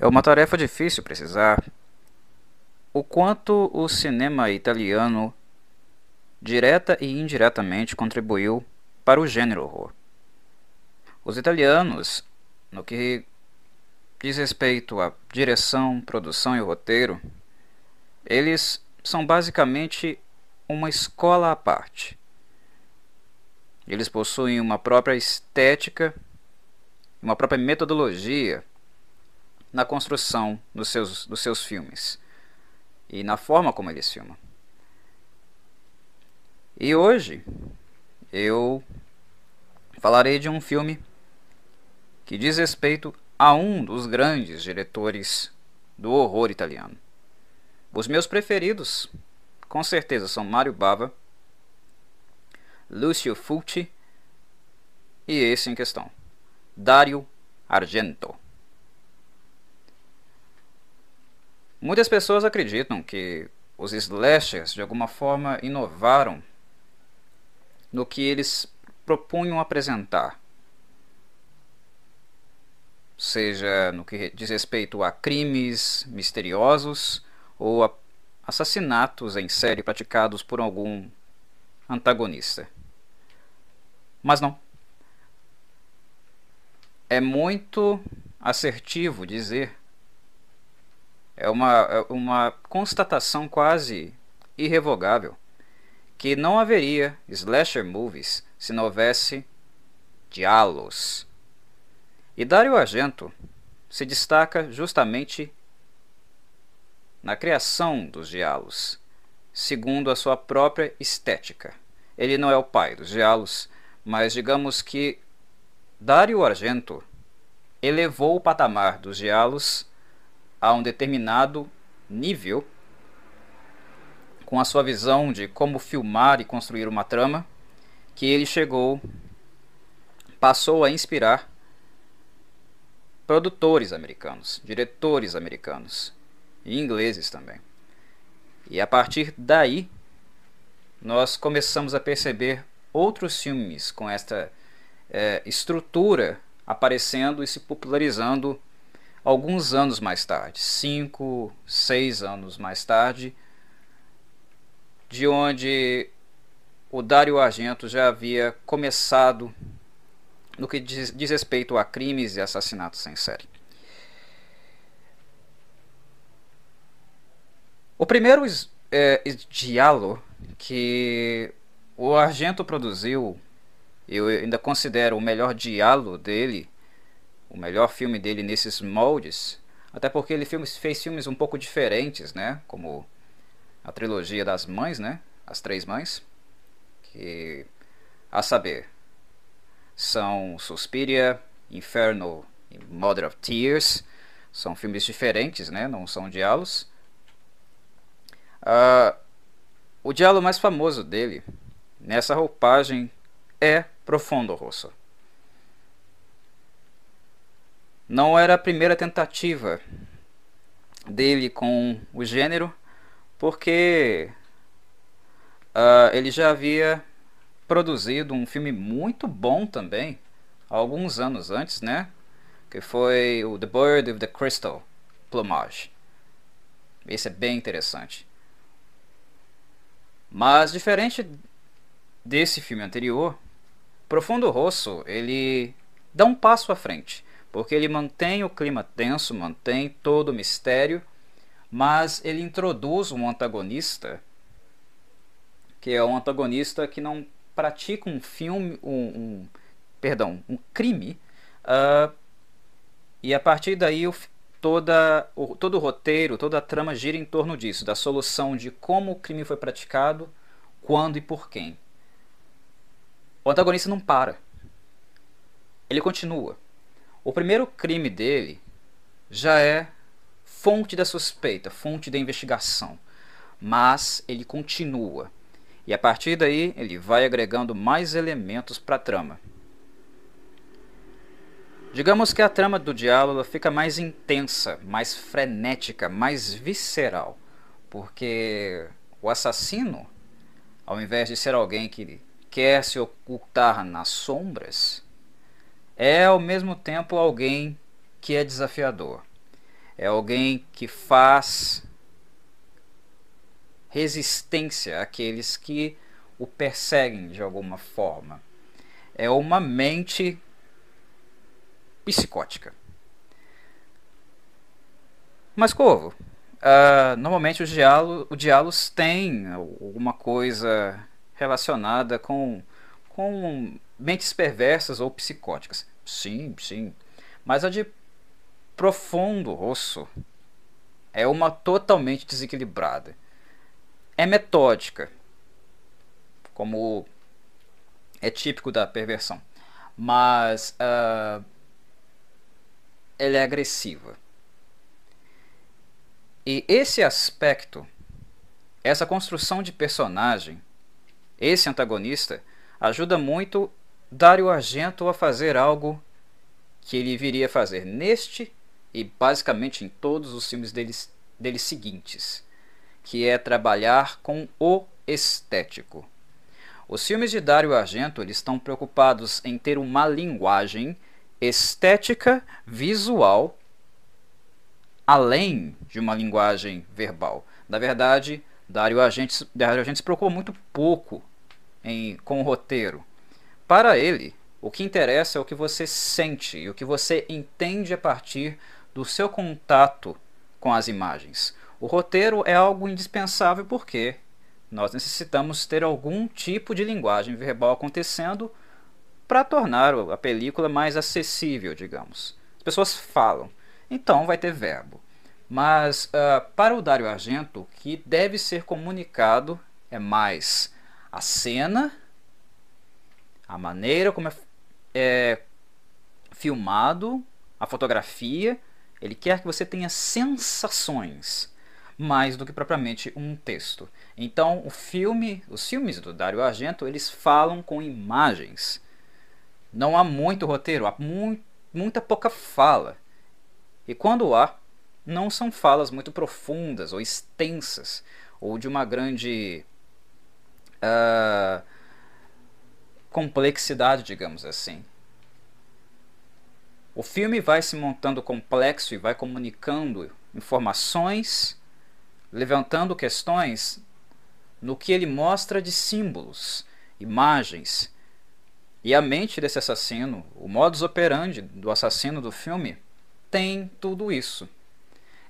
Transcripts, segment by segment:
É uma tarefa difícil precisar o quanto o cinema italiano direta e indiretamente contribuiu para o gênero horror. Os italianos, no que diz respeito à direção, produção e roteiro, eles são basicamente uma escola à parte. Eles possuem uma própria estética, uma própria metodologia na construção dos seus, dos seus filmes e na forma como eles filmam. E hoje eu falarei de um filme que diz respeito a um dos grandes diretores do horror italiano. Os meus preferidos, com certeza, são Mario Bava, Lucio Fulci e esse em questão, Dario Argento. Muitas pessoas acreditam que os slashers de alguma forma inovaram no que eles propunham apresentar, seja no que diz respeito a crimes misteriosos ou a assassinatos em série praticados por algum antagonista. Mas não. É muito assertivo dizer. É uma, é uma constatação quase irrevogável que não haveria slasher movies se não houvesse diálogos. E Dario Argento se destaca justamente na criação dos diálogos, segundo a sua própria estética. Ele não é o pai dos diálogos, mas digamos que Dario Argento elevou o patamar dos diálogos a um determinado nível com a sua visão de como filmar e construir uma trama, que ele chegou, passou a inspirar produtores americanos, diretores americanos e ingleses também. E a partir daí, nós começamos a perceber outros filmes com esta é, estrutura aparecendo e se popularizando alguns anos mais tarde, cinco, seis anos mais tarde, de onde o Dario Argento já havia começado no que diz, diz respeito a crimes e assassinatos em série. O primeiro é, diálogo que o Argento produziu, eu ainda considero o melhor diálogo dele, o melhor filme dele nesses moldes, até porque ele fez filmes um pouco diferentes, né? Como a trilogia das mães, né? As três mães, que a saber são Suspiria, Inferno e Mother of Tears, são filmes diferentes, né? Não são diálogos. Uh, o diálogo mais famoso dele nessa roupagem é Profundo Rosso. Não era a primeira tentativa dele com o gênero, porque uh, ele já havia produzido um filme muito bom também, alguns anos antes, né? Que foi o The Bird with the Crystal Plumage. Esse é bem interessante. Mas diferente desse filme anterior, Profundo Rosso, ele dá um passo à frente, porque ele mantém o clima tenso, mantém todo o mistério mas ele introduz um antagonista que é um antagonista que não pratica um filme, um, um perdão, um crime, uh, e a partir daí o, toda, o, todo o roteiro, toda a trama gira em torno disso, da solução de como o crime foi praticado, quando e por quem. O antagonista não para. Ele continua. O primeiro crime dele já é fonte da suspeita, fonte da investigação. Mas ele continua. E a partir daí ele vai agregando mais elementos para a trama. Digamos que a trama do diálogo fica mais intensa, mais frenética, mais visceral, porque o assassino, ao invés de ser alguém que quer se ocultar nas sombras, é ao mesmo tempo alguém que é desafiador é alguém que faz resistência àqueles que o perseguem de alguma forma. É uma mente psicótica. Mas, Corvo, uh, normalmente os diálogos, os diálogos têm alguma coisa relacionada com, com mentes perversas ou psicóticas. Sim, sim. Mas a de profundo rosso é uma totalmente desequilibrada. É metódica, como é típico da perversão, mas uh, ela é agressiva. E esse aspecto, essa construção de personagem, esse antagonista, ajuda muito Dario Argento a fazer algo que ele viria a fazer neste e basicamente em todos os filmes deles, deles seguintes, que é trabalhar com o estético. Os filmes de Dario Argento eles estão preocupados em ter uma linguagem estética visual além de uma linguagem verbal. Na verdade, Dario Argento, Dario Argento se preocupa muito pouco em, com o roteiro. Para ele, o que interessa é o que você sente e o que você entende a partir do seu contato com as imagens. O roteiro é algo indispensável porque nós necessitamos ter algum tipo de linguagem verbal acontecendo para tornar a película mais acessível, digamos. As pessoas falam, então vai ter verbo. Mas uh, para o Dario Argento, o que deve ser comunicado é mais a cena, a maneira como é, é filmado, a fotografia ele quer que você tenha sensações mais do que propriamente um texto. Então, o filme, os filmes do Dario Argento, eles falam com imagens. Não há muito roteiro, há mu muita pouca fala. E quando há, não são falas muito profundas ou extensas, ou de uma grande uh, complexidade, digamos assim. O filme vai se montando complexo e vai comunicando informações, levantando questões no que ele mostra de símbolos, imagens. E a mente desse assassino, o modus operandi do assassino do filme, tem tudo isso.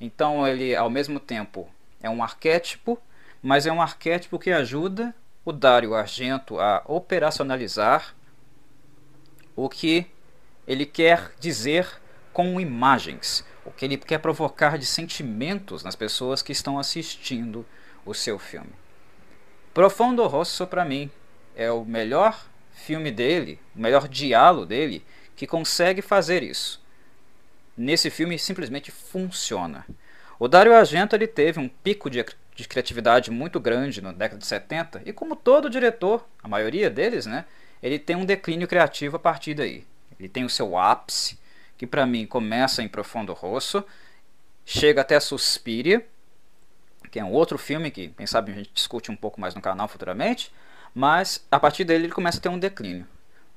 Então ele, ao mesmo tempo, é um arquétipo, mas é um arquétipo que ajuda o Dario Argento a operacionalizar o que ele quer dizer com imagens, o que ele quer provocar de sentimentos nas pessoas que estão assistindo o seu filme. Profundo Rosso, para mim, é o melhor filme dele, o melhor diálogo dele, que consegue fazer isso. Nesse filme simplesmente funciona. O Dario Argento ele teve um pico de, de criatividade muito grande na década de 70 e como todo diretor, a maioria deles, né, ele tem um declínio criativo a partir daí. Ele tem o seu ápice, que para mim começa em Profundo Rosso, chega até Suspiria, que é um outro filme que, quem sabe, a gente discute um pouco mais no canal futuramente, mas a partir dele ele começa a ter um declínio.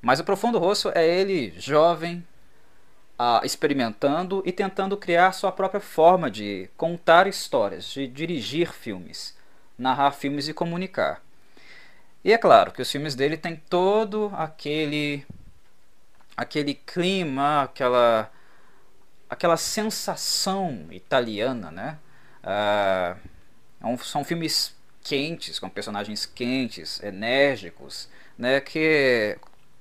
Mas o Profundo Rosso é ele jovem, experimentando e tentando criar sua própria forma de contar histórias, de dirigir filmes, narrar filmes e comunicar. E é claro que os filmes dele têm todo aquele aquele clima, aquela aquela sensação italiana, né? Uh, são filmes quentes, com personagens quentes, enérgicos, né? Que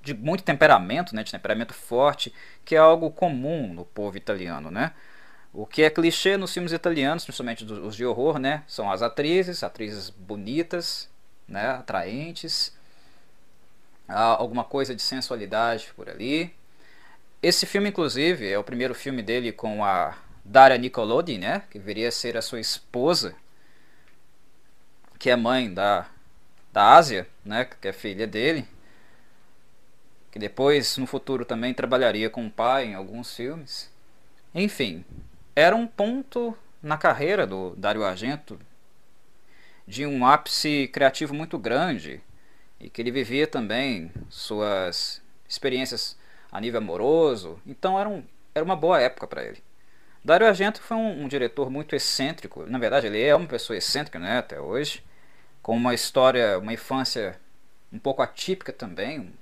de muito temperamento, né? De temperamento forte, que é algo comum no povo italiano, né? O que é clichê nos filmes italianos, principalmente os de horror, né? São as atrizes, atrizes bonitas, né? Atraentes, alguma coisa de sensualidade por ali. Esse filme, inclusive, é o primeiro filme dele com a Daria Nicolodi, né? Que viria a ser a sua esposa, que é mãe da, da Ásia, né? Que é filha dele. Que depois, no futuro, também trabalharia com o pai em alguns filmes. Enfim, era um ponto na carreira do Dario Argento de um ápice criativo muito grande e que ele vivia também suas experiências a nível amoroso. Então era, um, era uma boa época para ele. Dario Argento foi um, um, diretor muito excêntrico. Na verdade, ele é uma pessoa excêntrica, né, até hoje, com uma história, uma infância um pouco atípica também,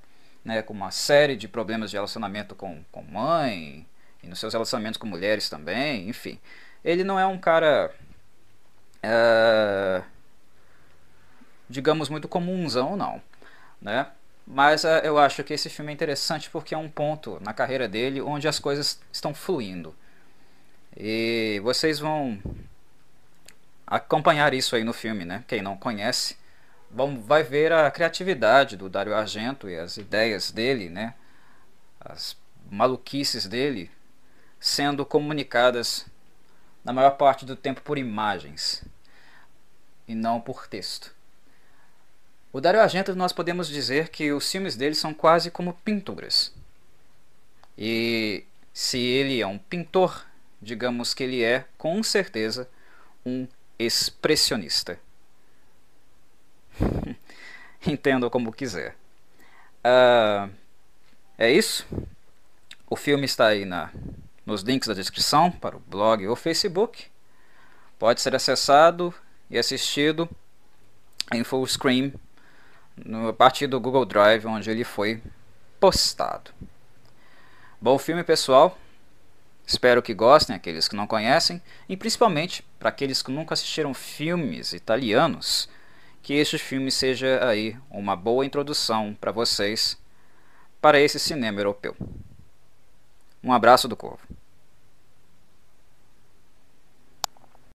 né, com uma série de problemas de relacionamento com, com mãe e nos seus relacionamentos com mulheres também, enfim. Ele não é um cara, é, digamos, muito comunzão, não, né? Mas uh, eu acho que esse filme é interessante porque é um ponto na carreira dele onde as coisas estão fluindo. E vocês vão acompanhar isso aí no filme, né? Quem não conhece, vão, vai ver a criatividade do Dario Argento e as ideias dele, né? As maluquices dele sendo comunicadas na maior parte do tempo por imagens e não por texto. O Dario Argento nós podemos dizer que os filmes dele são quase como pinturas. E se ele é um pintor, digamos que ele é com certeza um expressionista. Entendo como quiser. Uh, é isso. O filme está aí na, nos links da descrição para o blog ou Facebook. Pode ser acessado e assistido em full screen no, a partir do Google Drive, onde ele foi postado. Bom filme, pessoal. Espero que gostem, aqueles que não conhecem, e principalmente para aqueles que nunca assistiram filmes italianos, que este filme seja aí uma boa introdução para vocês para esse cinema europeu. Um abraço do Corvo.